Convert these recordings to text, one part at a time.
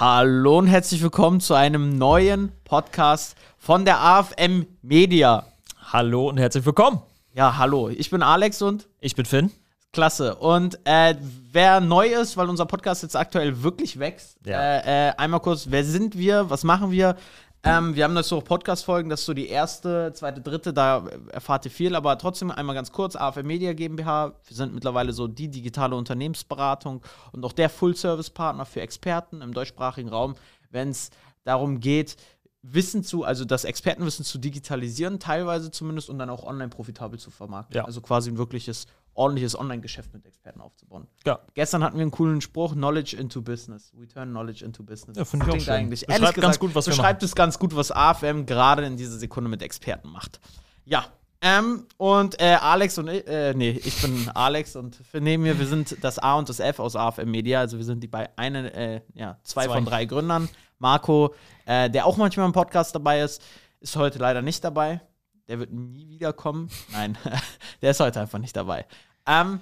Hallo und herzlich willkommen zu einem neuen Podcast von der AFM Media. Hallo und herzlich willkommen. Ja, hallo. Ich bin Alex und Ich bin Finn. klasse. Und äh, wer neu ist, weil unser Podcast jetzt aktuell wirklich wächst, Ja. äh, äh, einmal kurz, wer sind wir, was machen wir? Ähm, wir haben das so Podcast-Folgen, das ist so die erste, zweite, dritte, da erfahrt ihr viel, aber trotzdem einmal ganz kurz, AFM Media GmbH, wir sind mittlerweile so die digitale Unternehmensberatung und auch der Full-Service-Partner für Experten im deutschsprachigen Raum, wenn es darum geht, Wissen zu, also das Expertenwissen zu digitalisieren, teilweise zumindest, und dann auch online profitabel zu vermarkten. Ja. Also quasi ein wirkliches, ordentliches Online-Geschäft mit Experten aufzubauen. Ja. Gestern hatten wir einen coolen Spruch: Knowledge into Business. We turn knowledge into business. Ja, finde ich auch schön. eigentlich. Beschreibt Ehrlich ganz gesagt, gut, was wir beschreibt es ganz gut, was AFM gerade in dieser Sekunde mit Experten macht. Ja. Ähm, und äh, Alex und ich, äh, nee, ich bin Alex und für neben mir, wir sind das A und das F aus AFM Media, also wir sind die bei eine, äh, ja, zwei, Zwei. von drei Gründern. Marco, äh, der auch manchmal im Podcast dabei ist, ist heute leider nicht dabei. Der wird nie wiederkommen. Nein, der ist heute einfach nicht dabei. Ähm,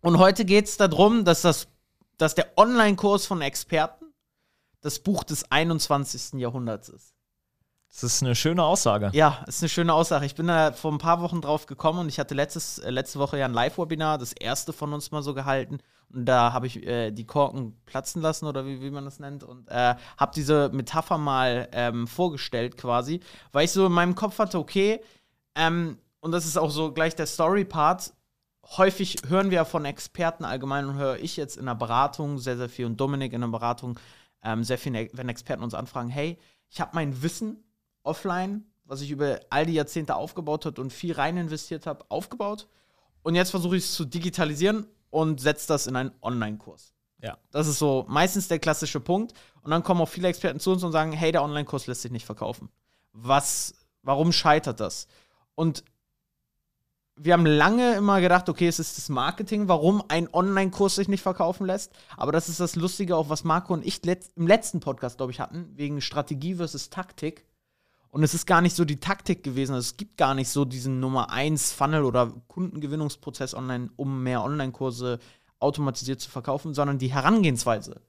und heute geht es darum, dass, das, dass der Online-Kurs von Experten das Buch des 21. Jahrhunderts ist. Das ist eine schöne Aussage. Ja, ist eine schöne Aussage. Ich bin da vor ein paar Wochen drauf gekommen und ich hatte letztes, äh, letzte Woche ja ein Live-Webinar, das erste von uns mal so gehalten. Und da habe ich äh, die Korken platzen lassen oder wie, wie man das nennt und äh, habe diese Metapher mal ähm, vorgestellt quasi, weil ich so in meinem Kopf hatte, okay, ähm, und das ist auch so gleich der Story-Part. Häufig hören wir von Experten allgemein und höre ich jetzt in der Beratung sehr, sehr viel und Dominik in der Beratung ähm, sehr viel, wenn Experten uns anfragen, hey, ich habe mein Wissen offline, was ich über all die Jahrzehnte aufgebaut habe und viel rein investiert habe, aufgebaut. Und jetzt versuche ich es zu digitalisieren und setze das in einen Online-Kurs. Ja. Das ist so meistens der klassische Punkt. Und dann kommen auch viele Experten zu uns und sagen, hey, der Online-Kurs lässt sich nicht verkaufen. Was, warum scheitert das? Und wir haben lange immer gedacht, okay, es ist das Marketing, warum ein Online-Kurs sich nicht verkaufen lässt. Aber das ist das Lustige, auch was Marco und ich letzt, im letzten Podcast, glaube ich, hatten, wegen Strategie versus Taktik. Und es ist gar nicht so die Taktik gewesen. Also es gibt gar nicht so diesen Nummer 1 Funnel oder Kundengewinnungsprozess online, um mehr Online-Kurse automatisiert zu verkaufen, sondern die Herangehensweise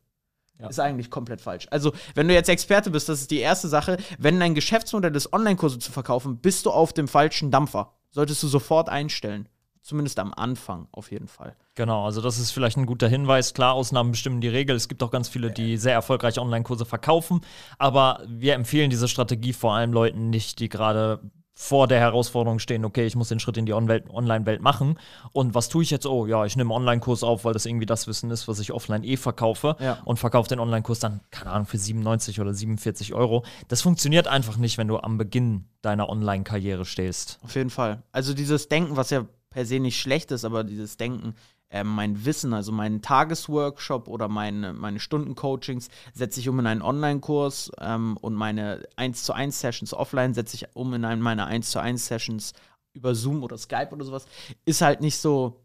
Ja. ist eigentlich komplett falsch. Also, wenn du jetzt Experte bist, das ist die erste Sache. Wenn dein Geschäftsmodell ist, Online-Kurse zu verkaufen, bist du auf dem falschen Dampfer. Solltest du sofort einstellen. Zumindest am Anfang auf jeden Fall. Genau, also das ist vielleicht ein guter Hinweis. Klar, Ausnahmen bestimmen die Regel. Es gibt auch ganz viele, die sehr erfolgreich Online-Kurse verkaufen. Aber wir empfehlen diese Strategie vor allem Leuten nicht, die gerade vor der Herausforderung stehen, okay, ich muss den Schritt in die Online-Welt machen. Und was tue ich jetzt? Oh, ja, ich nehme einen Online-Kurs auf, weil das irgendwie das Wissen ist, was ich offline eh verkaufe. Ja. Und verkaufe den Online-Kurs dann, keine Ahnung, für 97 oder 47 Euro. Das funktioniert einfach nicht, wenn du am Beginn deiner Online-Karriere stehst. Auf jeden Fall. Also dieses Denken, was ja per se nicht schlecht ist, aber dieses Denken, äh, mein Wissen, also meinen Tagesworkshop oder meine, meine Stundencoachings setze ich um in einen Online-Kurs ähm, und meine 1 zu 1 Sessions offline setze ich um in einen, meine 1 zu 1 Sessions über Zoom oder Skype oder sowas, ist halt nicht so.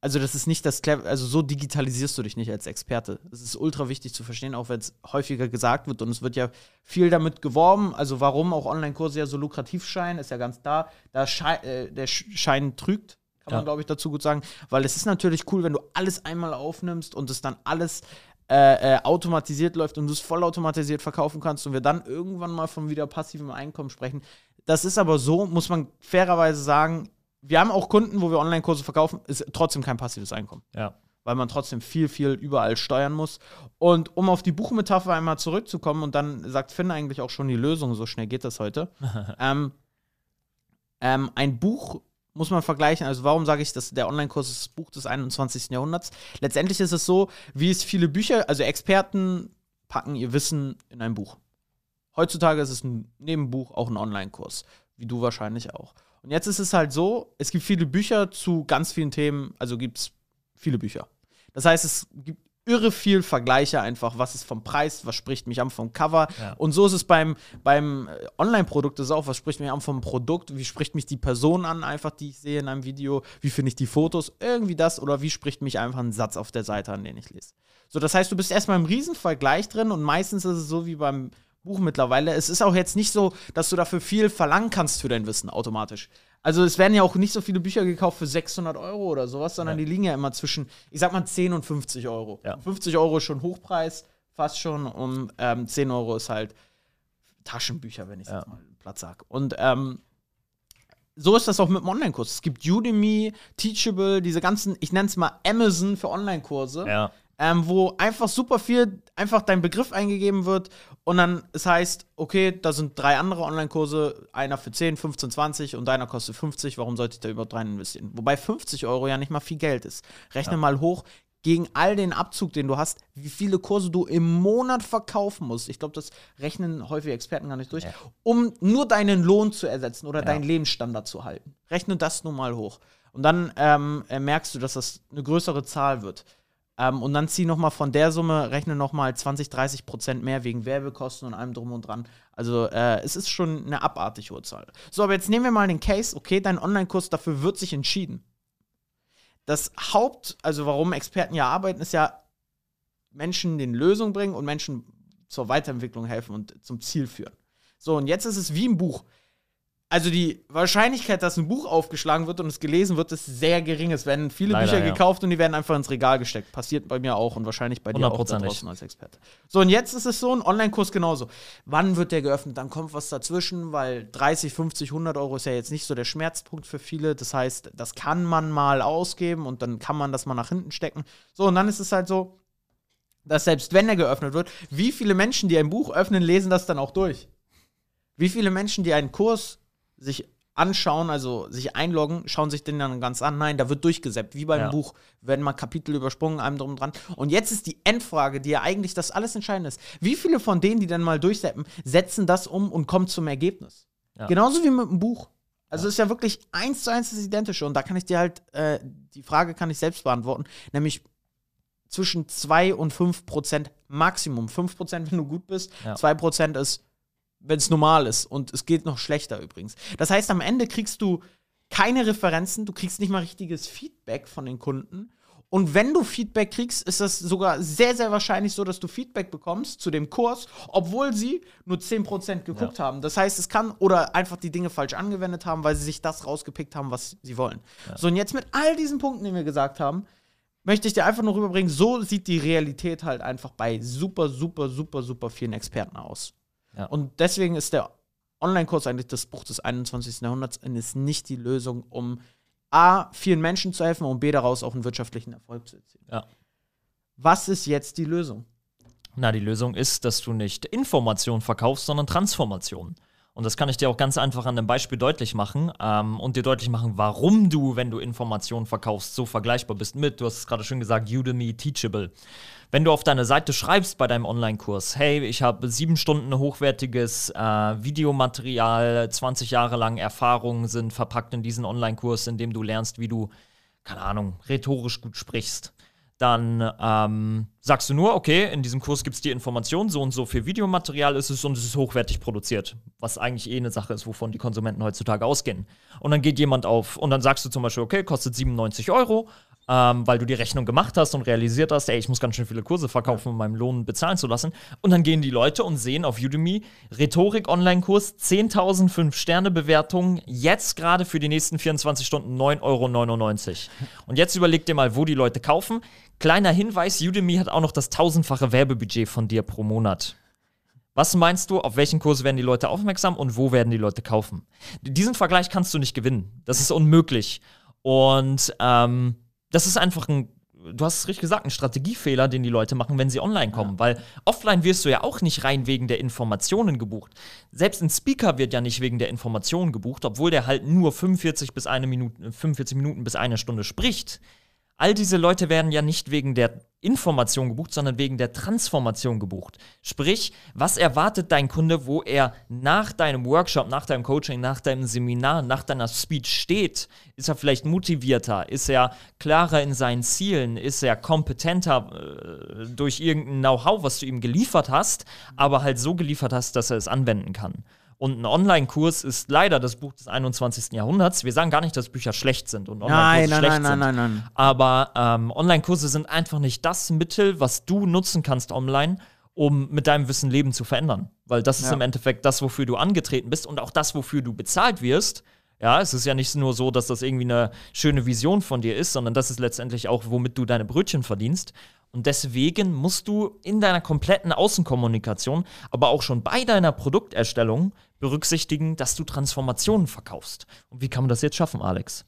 Also, das ist nicht das clever, also so digitalisierst du dich nicht als Experte. Das ist ultra wichtig zu verstehen, auch wenn es häufiger gesagt wird und es wird ja viel damit geworben. Also, warum auch Online-Kurse ja so lukrativ scheinen, ist ja ganz da. Da Schei äh, der Sch- Schein trügt, kann man Ja. glaube ich dazu gut sagen, weil es ist natürlich cool, wenn du alles einmal aufnimmst und es dann alles äh, äh, automatisiert läuft und du es vollautomatisiert verkaufen kannst und wir dann irgendwann mal von wieder passivem Einkommen sprechen. Das ist aber so, muss man fairerweise sagen, wir haben auch Kunden, wo wir Online-Kurse verkaufen, ist trotzdem kein passives Einkommen Ja. weil man trotzdem viel, viel überall steuern muss. Und um auf die Buchmetapher einmal zurückzukommen, und dann sagt Finn eigentlich auch schon die Lösung, so schnell geht das heute. ähm, ähm, ein Buch muss man vergleichen, also warum sage ich, dass der Online-Kurs ist das Buch des 21. Jahrhunderts? Letztendlich ist es so, wie es viele Bücher, also Experten packen ihr Wissen in ein Buch. Heutzutage ist es ein Nebenbuch auch ein Online-Kurs, wie du wahrscheinlich auch. Und jetzt ist es halt so, es gibt viele Bücher zu ganz vielen Themen, also gibt es viele Bücher. Das heißt, es gibt irre viel Vergleiche einfach, was ist vom Preis, was spricht mich an vom Cover. Ja. Und so ist es beim, beim äh, Online-Produkt ist auch, was spricht mich an vom Produkt, wie spricht mich die Person an, einfach, die ich sehe in einem Video, wie finde ich die Fotos, irgendwie das, oder wie spricht mich einfach ein Satz auf der Seite an, den ich lese. So, das heißt, du bist erstmal im Riesenvergleich drin und meistens ist es so wie beim Buch mittlerweile. Es ist auch jetzt nicht so, dass du dafür viel verlangen kannst für dein Wissen automatisch. Also es werden ja auch nicht so viele Bücher gekauft für 600 Euro oder sowas, sondern Ja. die liegen ja immer zwischen, ich sag mal 10 und 50 Euro. Ja. 50 Euro ist schon Hochpreis, fast schon. Und ähm, 10 Euro ist halt Taschenbücher, wenn ich Ja. jetzt mal Platz sage. Und ähm, so ist das auch mit dem Online-Kurs. Es gibt Udemy, Teachable, diese ganzen, ich nenne es mal Amazon für Online-Kurse Ja. Ähm, wo einfach super viel, einfach dein Begriff eingegeben wird und dann es heißt, okay, da sind drei andere Online-Kurse, einer für 10, 15, 20 und deiner kostet 50, warum sollte ich da überhaupt rein investieren? Wobei 50 Euro ja nicht mal viel Geld ist. Rechne mal hoch gegen all den Abzug, den du hast, wie viele Kurse du im Monat verkaufen musst. Ich glaube, das rechnen häufig Experten gar nicht durch, Ja. um nur deinen Lohn zu ersetzen oder deinen Lebensstandard zu halten. Rechne das nun mal hoch. Und dann ähm, äh, merkst du, dass das eine größere Zahl wird. Ähm, und dann zieh noch mal von der Summe, rechne noch mal 20, 30 Prozent mehr wegen Werbekosten und allem drum und dran. Also äh, es ist schon eine abartig hohe Zahl. So, aber jetzt nehmen wir mal den Case, okay, dein Online-Kurs, dafür wird sich entschieden. Das Haupt, also warum Experten ja arbeiten, ist ja Menschen den Lösungen bringen und Menschen zur Weiterentwicklung helfen und zum Ziel führen. So, und jetzt ist es wie im Buch. Also die Wahrscheinlichkeit, dass ein Buch aufgeschlagen wird und es gelesen wird, ist sehr gering. Es werden viele Leider, Bücher ja. gekauft und die werden einfach ins Regal gesteckt. Passiert bei mir auch und wahrscheinlich bei dir auch da draußen als Experte. So, und jetzt ist es so, ein Online-Kurs genauso. Wann wird der geöffnet? Dann kommt was dazwischen, weil 30, 50, 100 Euro ist ja jetzt nicht so der Schmerzpunkt für viele. Das heißt, das kann man mal ausgeben und dann kann man das mal nach hinten stecken. So, und dann ist es halt so, dass selbst wenn er geöffnet wird, wie viele Menschen, die ein Buch öffnen, lesen das dann auch durch? Wie viele Menschen, die einen Kurs sich anschauen, also sich einloggen, schauen sich den dann ganz an? Nein, da wird durchgesäppt, wie beim Ja. Buch, werden mal Kapitel übersprungen, einem drum dran. Und jetzt ist die Endfrage, die ja eigentlich das alles Entscheidende ist. Wie viele von denen, die dann mal durchseppen, setzen das um und kommen zum Ergebnis? Ja. Genauso wie mit dem Buch. Also ist ja wirklich eins zu eins das Identische. Und da kann ich dir halt, äh, die Frage kann ich selbst beantworten, nämlich zwischen 2 und 5 Prozent Maximum. 5 Prozent, wenn du gut bist, Ja. 2 Prozent ist, wenn es normal ist. Und es geht noch schlechter übrigens. Das heißt, am Ende kriegst du keine Referenzen, du kriegst nicht mal richtiges Feedback von den Kunden. Und wenn du Feedback kriegst, ist das sogar sehr, sehr wahrscheinlich so, dass du Feedback bekommst zu dem Kurs, obwohl sie nur 10% geguckt haben. Das heißt, es kann oder einfach die Dinge falsch angewendet haben, weil sie sich das rausgepickt haben, was sie wollen. So, und jetzt mit all diesen Punkten, die wir gesagt haben, möchte ich dir einfach nur rüberbringen, so sieht die Realität halt einfach bei super, super, super, super vielen Experten aus. Ja. Und deswegen ist der Online-Kurs eigentlich das Buch des 21. Jahrhunderts und ist nicht die Lösung, um A, vielen Menschen zu helfen und B, daraus auch einen wirtschaftlichen Erfolg zu erzielen. Ja. Was ist jetzt die Lösung? Na, die Lösung ist, dass du nicht Information verkaufst, sondern Transformation. Und das kann ich dir auch ganz einfach an einem Beispiel deutlich machen ähm, und dir deutlich machen, warum du, wenn du Informationen verkaufst, so vergleichbar bist mit, du hast es gerade schön gesagt, Udemy Teachable. Wenn du auf deine Seite schreibst bei deinem Online-Kurs, hey, ich habe sieben Stunden hochwertiges äh, Videomaterial, 20 Jahre lang Erfahrungen sind verpackt in diesen Online-Kurs, in dem du lernst, wie du, keine Ahnung, rhetorisch gut sprichst dann ähm, sagst du nur, okay, in diesem Kurs gibt es die Information, so und so viel Videomaterial ist es und es ist hochwertig produziert. Was eigentlich eh eine Sache ist, wovon die Konsumenten heutzutage ausgehen. Und dann geht jemand auf und dann sagst du zum Beispiel, okay, kostet 97 Euro, ähm, weil du die Rechnung gemacht hast und realisiert hast, ey, ich muss ganz schön viele Kurse verkaufen, um meinen Lohn bezahlen zu lassen. Und dann gehen die Leute und sehen auf Udemy Rhetorik-Online-Kurs, 10.000 5-Sterne-Bewertungen, jetzt gerade für die nächsten 24 Stunden 9,99 Euro. Und jetzt überleg dir mal, wo die Leute kaufen. Kleiner Hinweis, Udemy hat auch noch das tausendfache Werbebudget von dir pro Monat. Was meinst du, auf welchen Kurs werden die Leute aufmerksam und wo werden die Leute kaufen? Diesen Vergleich kannst du nicht gewinnen. Das ist unmöglich. Und ähm, das ist einfach ein, du hast es richtig gesagt, ein Strategiefehler, den die Leute machen, wenn sie online kommen. Weil offline wirst du ja auch nicht rein wegen der Informationen gebucht. Selbst ein Speaker wird ja nicht wegen der Informationen gebucht, obwohl der halt nur 45 bis eine Minute, 45 Minuten bis eine Stunde spricht. All diese Leute werden ja nicht wegen der Information gebucht, sondern wegen der Transformation gebucht. Sprich, was erwartet dein Kunde, wo er nach deinem Workshop, nach deinem Coaching, nach deinem Seminar, nach deiner Speech steht? Ist er vielleicht motivierter? Ist er klarer in seinen Zielen? Ist er kompetenter äh, durch irgendein Know-how, was du ihm geliefert hast, aber halt so geliefert hast, dass er es anwenden kann? Und ein Online-Kurs ist leider das Buch des 21. Jahrhunderts. Wir sagen gar nicht, dass Bücher schlecht sind und Online-Kurse Nein, nein, schlecht nein, sind. nein, nein, nein. Aber ähm, Online-Kurse sind einfach nicht das Mittel, was du nutzen kannst online, um mit deinem Wissen Leben zu verändern. Weil das ist Ja. im Endeffekt das, wofür du angetreten bist und auch das, wofür du bezahlt wirst. Ja, es ist ja nicht nur so, dass das irgendwie eine schöne Vision von dir ist, sondern das ist letztendlich auch, womit du deine Brötchen verdienst. Und deswegen musst du in deiner kompletten Außenkommunikation, aber auch schon bei deiner Produkterstellung berücksichtigen, dass du Transformationen verkaufst. Und wie kann man das jetzt schaffen, Alex?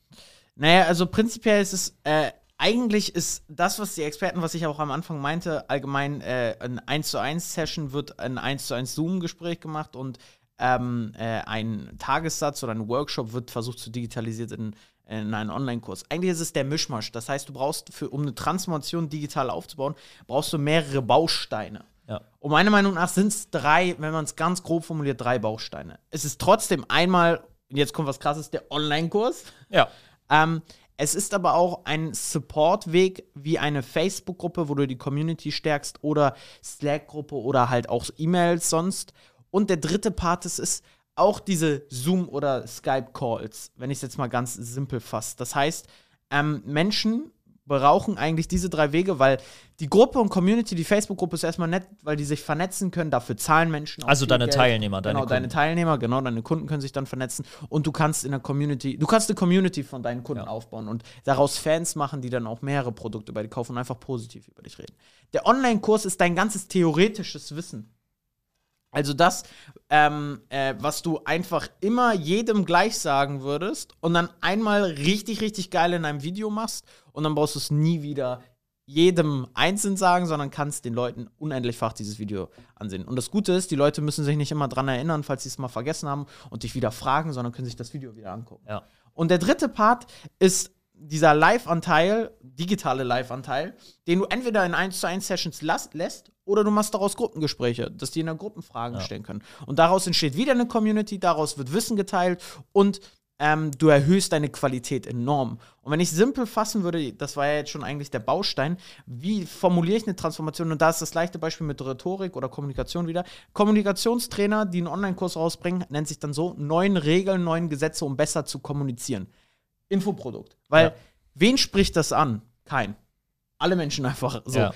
Naja, also prinzipiell ist es, äh, eigentlich ist das, was die Experten, was ich auch am Anfang meinte, allgemein äh, ein 1 zu 1 Session wird ein 1 zu 1 Zoom-Gespräch gemacht und ähm, äh, ein Tagessatz oder ein Workshop wird versucht zu digitalisieren in einen Online-Kurs. Eigentlich ist es der Mischmasch. Das heißt, du brauchst, für, um eine Transformation digital aufzubauen, brauchst du mehrere Bausteine. Ja. Und meiner Meinung nach sind es drei, wenn man es ganz grob formuliert, drei Bausteine. Es ist trotzdem einmal, jetzt kommt was krasses, der Online-Kurs. Ja. Ähm, es ist aber auch ein Supportweg wie eine Facebook-Gruppe, wo du die Community stärkst oder Slack-Gruppe oder halt auch E-Mails sonst. Und der dritte Part ist, ist auch diese Zoom- oder Skype-Calls, wenn ich es jetzt mal ganz simpel fasse. Das heißt, ähm, Menschen brauchen eigentlich diese drei Wege, weil die Gruppe und Community, die Facebook-Gruppe ist erstmal nett, weil die sich vernetzen können, dafür zahlen Menschen. auch Also deine Geld. Teilnehmer, deine genau, deine Kunden. Teilnehmer, genau, deine Kunden können sich dann vernetzen und du kannst in der Community, du kannst eine Community von deinen Kunden Ja. aufbauen und daraus Fans machen, die dann auch mehrere Produkte bei dir kaufen und einfach positiv über dich reden. Der Online-Kurs ist dein ganzes theoretisches Wissen. Also das, ähm, äh, was du einfach immer jedem gleich sagen würdest und dann einmal richtig, richtig geil in einem Video machst und dann brauchst du es nie wieder jedem einzeln sagen, sondern kannst den Leuten unendlichfach dieses Video ansehen. Und das Gute ist, die Leute müssen sich nicht immer dran erinnern, falls sie es mal vergessen haben und dich wieder fragen, sondern können sich das Video wieder angucken. Ja. Und der dritte Part ist dieser Live-Anteil, digitale Live-Anteil, den du entweder in 1 zu 1 Sessions lässt oder du machst daraus Gruppengespräche, dass die in der Gruppen Fragen Ja. stellen können. Und daraus entsteht wieder eine Community, daraus wird Wissen geteilt und ähm, du erhöhst deine Qualität enorm. Und wenn ich simpel fassen würde, das war ja jetzt schon eigentlich der Baustein, wie formuliere ich eine Transformation? Und da ist das leichte Beispiel mit Rhetorik oder Kommunikation wieder. Kommunikationstrainer, die einen Online-Kurs rausbringen, nennt sich dann so: neun Regeln, neun Gesetze, um besser zu kommunizieren. Infoprodukt. Weil, Ja. wen spricht das an? Kein. Alle Menschen einfach so. Ja.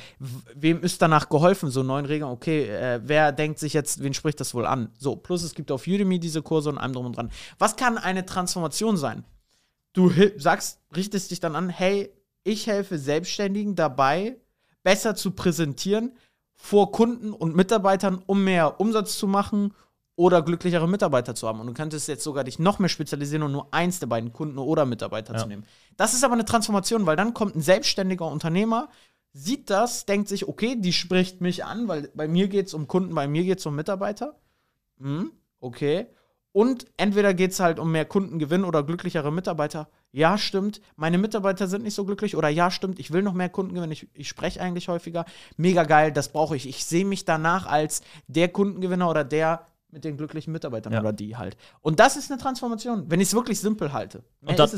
Wem ist danach geholfen? So neun Regeln, okay, äh, wer denkt sich jetzt, wen spricht das wohl an? So, plus es gibt auf Udemy diese Kurse und allem drum und dran. Was kann eine Transformation sein? Du sagst, richtest dich dann an, hey, ich helfe Selbstständigen dabei, besser zu präsentieren vor Kunden und Mitarbeitern, um mehr Umsatz zu machen oder glücklichere Mitarbeiter zu haben. Und du könntest jetzt sogar dich noch mehr spezialisieren und nur eins der beiden Kunden oder Mitarbeiter Ja. zu nehmen. Das ist aber eine Transformation, weil dann kommt ein selbstständiger Unternehmer, sieht das, denkt sich, okay, die spricht mich an, weil bei mir geht es um Kunden, bei mir geht es um Mitarbeiter. Hm, okay. Und entweder geht es halt um mehr Kundengewinn oder glücklichere Mitarbeiter. Ja, stimmt. Meine Mitarbeiter sind nicht so glücklich. Oder ja, stimmt. Ich will noch mehr Kundengewinn. Ich, ich spreche eigentlich häufiger. Mega geil, das brauche ich. Ich sehe mich danach als der Kundengewinner oder der mit den glücklichen Mitarbeitern Ja. oder die halt. Und das ist eine Transformation, wenn ich es wirklich simpel halte. Und dann-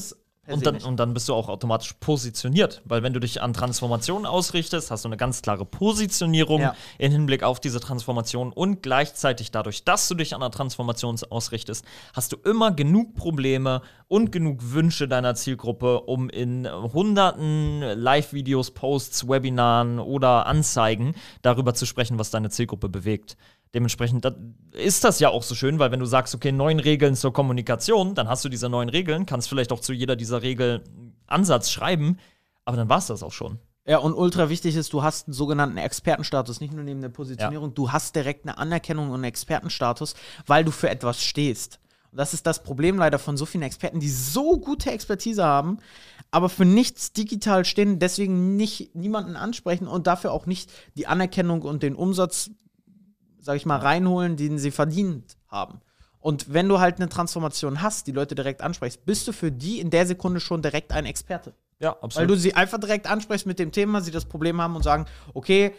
Und dann, und dann bist du auch automatisch positioniert, weil wenn du dich an Transformation ausrichtest, hast du eine ganz klare Positionierung Ja. in Hinblick auf diese Transformation und gleichzeitig dadurch, dass du dich an der Transformation ausrichtest, hast du immer genug Probleme und genug Wünsche deiner Zielgruppe, um in hunderten Live-Videos, Posts, Webinaren oder Anzeigen darüber zu sprechen, was deine Zielgruppe bewegt. Dementsprechend da- ist das ja auch so schön, weil wenn du sagst, okay, neun Regeln zur Kommunikation, dann hast du diese neun Regeln, kannst vielleicht auch zu jeder dieser Regeln Ansatz schreiben, aber dann war es das auch schon. Ja, und ultra wichtig ist, du hast einen sogenannten Expertenstatus, nicht nur neben der Positionierung, du hast direkt eine Anerkennung und einen Expertenstatus, weil du für etwas stehst. Und das ist das Problem leider von so vielen Experten, die so gute Expertise haben, aber für nichts digital stehen, deswegen nicht niemanden ansprechen und dafür auch nicht die Anerkennung und den Umsatz, sag ich mal, reinholen, den sie verdient haben. Und wenn du halt eine Transformation hast, die Leute direkt ansprichst, bist du für die in der Sekunde schon direkt ein Experte. Ja, Weil absolut. du sie einfach direkt ansprichst mit dem Thema, sie das Problem haben und sagen, okay,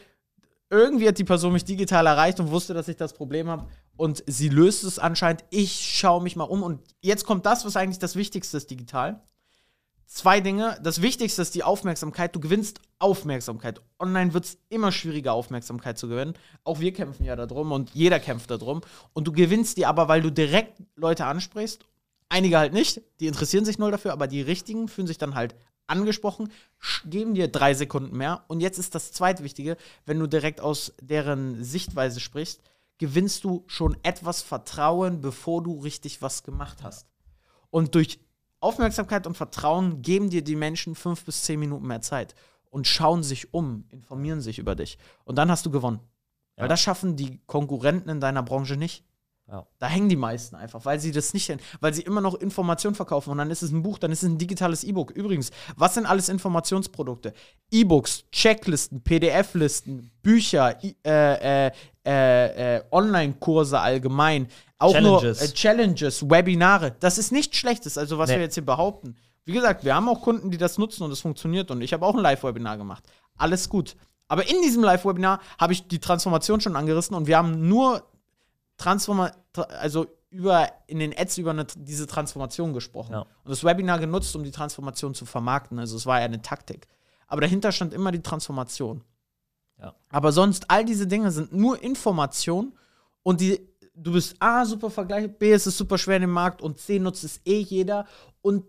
irgendwie hat die Person mich digital erreicht und wusste, dass ich das Problem habe und sie löst es anscheinend. Ich schaue mich mal um und jetzt kommt das, was eigentlich das Wichtigste ist digital. Zwei Dinge. Das Wichtigste ist die Aufmerksamkeit. Du gewinnst Aufmerksamkeit. Online wird es immer schwieriger, Aufmerksamkeit zu gewinnen. Auch wir kämpfen ja darum und jeder kämpft darum. Und du gewinnst die aber, weil du direkt Leute ansprichst. Einige halt nicht, die interessieren sich null dafür, aber die richtigen fühlen sich dann halt angesprochen, geben dir drei Sekunden mehr. Und jetzt ist das zweitwichtige, wenn du direkt aus deren Sichtweise sprichst, gewinnst du schon etwas Vertrauen, bevor du richtig was gemacht hast. Und durch Aufmerksamkeit und Vertrauen geben dir die Menschen fünf bis zehn Minuten mehr Zeit. und schauen sich um, informieren sich über dich. Und dann hast du gewonnen. Ja. Weil das schaffen die Konkurrenten in deiner Branche nicht. Ja. Da hängen die meisten einfach, weil sie das nicht, weil sie immer noch Informationen verkaufen und dann ist es ein Buch, dann ist es ein digitales E-Book. Übrigens, was sind alles Informationsprodukte? E-Books, Checklisten, PDF-Listen, Bücher, äh, äh, äh, äh, Online-Kurse allgemein, auch Challenges. nur äh, Challenges, Webinare. Das ist nichts Schlechtes, also was Nee. wir jetzt hier behaupten. Wie gesagt, wir haben auch Kunden, die das nutzen und es funktioniert und ich habe auch ein Live-Webinar gemacht. Alles gut. Aber in diesem Live-Webinar habe ich die Transformation schon angerissen und wir haben nur Transforma tra- also über in den Ads über eine, diese Transformation gesprochen Ja. und das Webinar genutzt, um die Transformation zu vermarkten. Also es war ja eine Taktik. Aber dahinter stand immer die Transformation. Ja. Aber sonst all diese Dinge sind nur Information und die du bist A super Vergleich, B es ist super schwer in dem Markt und C nutzt es eh jeder und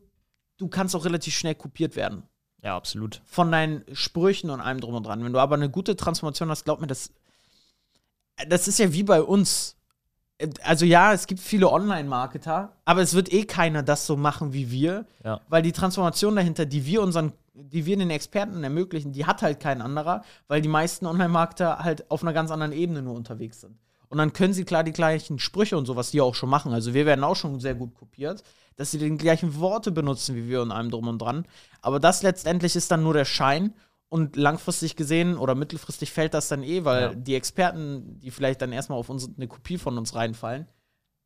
du kannst auch relativ schnell kopiert werden Ja, absolut. von deinen Sprüchen und allem drum und dran. Wenn du aber eine gute Transformation hast, glaub mir, das, das ist ja wie bei uns. Also ja, es gibt viele Online-Marketer, aber es wird eh keiner das so machen wie wir, Ja. weil die Transformation dahinter, die wir unseren, die wir den Experten ermöglichen, die hat halt kein anderer, weil die meisten Online-Marketer halt auf einer ganz anderen Ebene nur unterwegs sind. Und dann können sie klar die gleichen Sprüche und sowas, die auch schon machen. Also wir werden auch schon sehr gut kopiert, dass sie die gleichen Worte benutzen wie wir und allem drum und dran. Aber das letztendlich ist dann nur der Schein. Und langfristig gesehen oder mittelfristig fällt das dann eh, weil Ja. die Experten, die vielleicht dann erstmal auf uns, eine Kopie von uns reinfallen,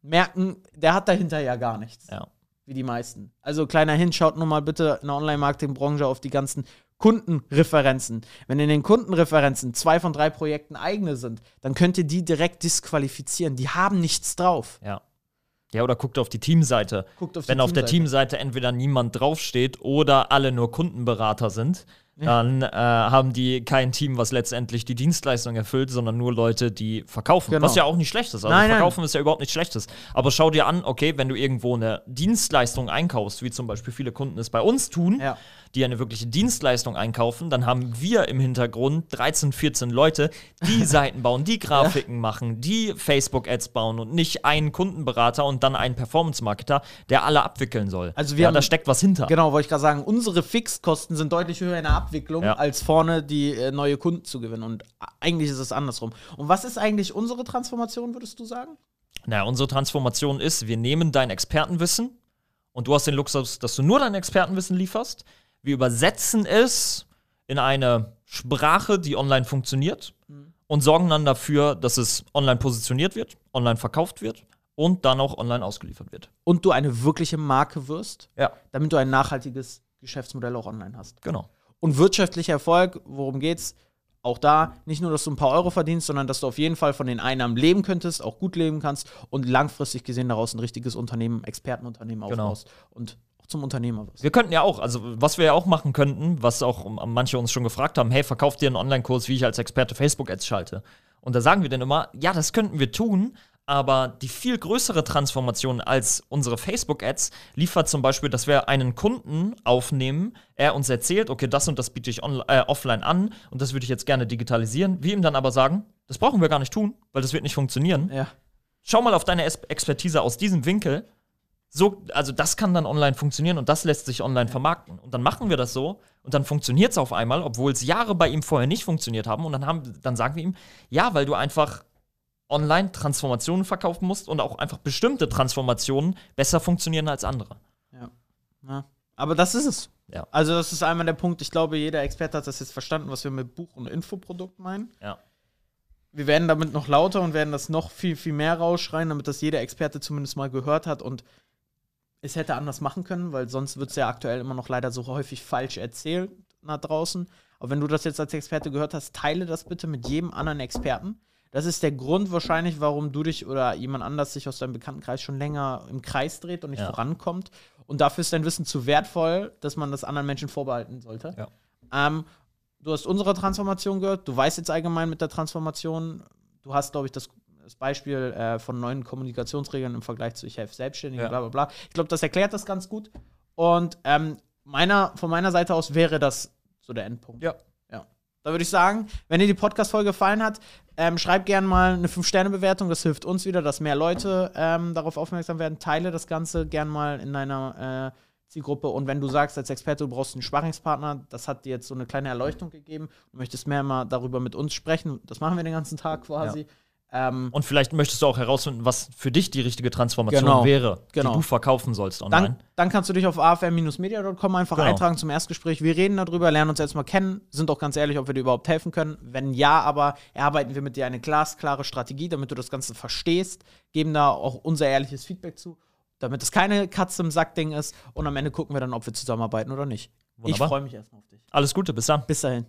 merken, der hat dahinter ja gar nichts Ja. wie die meisten. Also kleiner Hin, schaut nur mal bitte in der Online-Marketing-Branche auf die ganzen Kundenreferenzen. Wenn in den Kundenreferenzen zwei von drei Projekten eigene sind, dann könnt ihr die direkt disqualifizieren. Die haben nichts drauf. Ja. Ja, oder guckt auf die Teamseite. Guckt auf die Wenn auf der. Teamseite entweder niemand draufsteht oder alle nur Kundenberater sind, dann äh, haben die kein Team, was letztendlich die Dienstleistung erfüllt, sondern nur Leute, die verkaufen. Genau. Was ja auch nicht schlecht ist. Also Nein, nein. verkaufen ist ja überhaupt nichts Schlechtes. Aber schau dir an, okay, wenn du irgendwo eine Dienstleistung einkaufst, wie zum Beispiel viele Kunden es bei uns tun, Ja. Die eine wirkliche Dienstleistung einkaufen, dann haben wir im Hintergrund 13, 14 Leute, die Seiten bauen, die Grafiken machen, die Facebook-Ads bauen und nicht einen Kundenberater und dann einen Performance-Marketer, der alle abwickeln soll. Also wir ja, haben- da steckt was hinter. Genau, wollte ich gerade sagen, unsere Fixkosten sind deutlich höher in der Abwicklung, Ja. als vorne die äh, neue Kunden zu gewinnen. Und eigentlich ist es andersrum. Und was ist eigentlich unsere Transformation, würdest du sagen? Naja, unsere Transformation ist, wir nehmen dein Expertenwissen und du hast den Luxus, dass du nur dein Expertenwissen lieferst. Wir übersetzen es in eine Sprache, die online funktioniert und sorgen dann dafür, dass es online positioniert wird, online verkauft wird und dann auch online ausgeliefert wird. Und du eine wirkliche Marke wirst, Ja, damit du ein nachhaltiges Geschäftsmodell auch online hast. genau. Und wirtschaftlicher Erfolg, worum geht's? Auch da nicht nur, dass du ein paar Euro verdienst, sondern dass du auf jeden Fall von den Einnahmen leben könntest, auch gut leben kannst und langfristig gesehen daraus ein richtiges Unternehmen, Expertenunternehmen Genau. aufbaust und auch zum Unternehmer wirst. Wir könnten ja auch, also was wir ja auch machen könnten, was auch um, manche uns schon gefragt haben, hey, verkauf dir einen Online-Kurs, wie ich als Experte Facebook-Ads schalte. Und da sagen wir dann immer, ja, das könnten wir tun, aber die viel größere Transformation als unsere Facebook-Ads liefert zum Beispiel, dass wir einen Kunden aufnehmen, er uns erzählt, okay, das und das biete ich äh, offline an und das würde ich jetzt gerne digitalisieren. Wir ihm dann aber sagen, das brauchen wir gar nicht tun, weil das wird nicht funktionieren Ja. schau mal auf deine Expertise aus diesem Winkel. So, also das kann dann online funktionieren und das lässt sich online vermarkten. Und dann machen wir das so und dann funktioniert es auf einmal, obwohl es Jahre bei ihm vorher nicht funktioniert haben. Und dann, haben, dann sagen wir ihm, ja, weil du einfach online Transformationen verkaufen musst und auch einfach bestimmte Transformationen besser funktionieren als andere. Ja. Aber das ist es. Ja. Also, das ist einmal der Punkt. Ich glaube, jeder Experte hat das jetzt verstanden, was wir mit Buch- und Infoprodukt meinen. Ja. Wir werden damit noch lauter und werden das noch viel, viel mehr rausschreien, damit das jeder Experte zumindest mal gehört hat und es hätte anders machen können, weil sonst wird es ja aktuell immer noch leider so häufig falsch erzählt nach draußen. Aber wenn du das jetzt als Experte gehört hast, teile das bitte mit jedem anderen Experten. Das ist der Grund wahrscheinlich, warum du dich oder jemand anders sich aus deinem Bekanntenkreis schon länger im Kreis dreht und nicht Ja. vorankommt. Und dafür ist dein Wissen zu wertvoll, dass man das anderen Menschen vorbehalten sollte. Ja. Ähm, du hast unsere Transformation gehört. Du weißt jetzt allgemein mit der Transformation. Du hast, glaube ich, das, das Beispiel äh, von neuen Kommunikationsregeln im Vergleich zu ich helfe Selbstständigen, Ja. bla bla bla. Ich glaube, das erklärt das ganz gut. Und ähm, meiner, von meiner Seite aus wäre das so der Endpunkt. Ja. Ja. Da würde ich sagen, wenn dir die Podcast-Folge gefallen hat, ähm, schreib gerne mal eine 5-Sterne-Bewertung. Das hilft uns wieder, dass mehr Leute ähm, darauf aufmerksam werden. Teile das Ganze gern mal in deiner äh, Zielgruppe. Und wenn du sagst als Experte, du brauchst einen Sparringspartner, das hat dir jetzt so eine kleine Erleuchtung gegeben, du möchtest mehr mal darüber mit uns sprechen, das machen wir den ganzen Tag quasi. Ähm, und vielleicht möchtest du auch herausfinden, was für dich die richtige Transformation genau, wäre, genau. die du verkaufen sollst online. Dann, dann kannst du dich auf afr-media.com einfach genau. eintragen zum Erstgespräch. Wir reden darüber, lernen uns jetzt mal kennen, sind auch ganz ehrlich, ob wir dir überhaupt helfen können. Wenn ja, aber erarbeiten wir mit dir eine glasklare Strategie, damit du das Ganze verstehst, geben da auch unser ehrliches Feedback zu, damit es keine Katze im Sack-Ding ist und am Ende gucken wir dann, ob wir zusammenarbeiten oder nicht. Wunderbar. Ich freue mich erstmal auf dich. Alles Gute, bis dann. Bis dahin.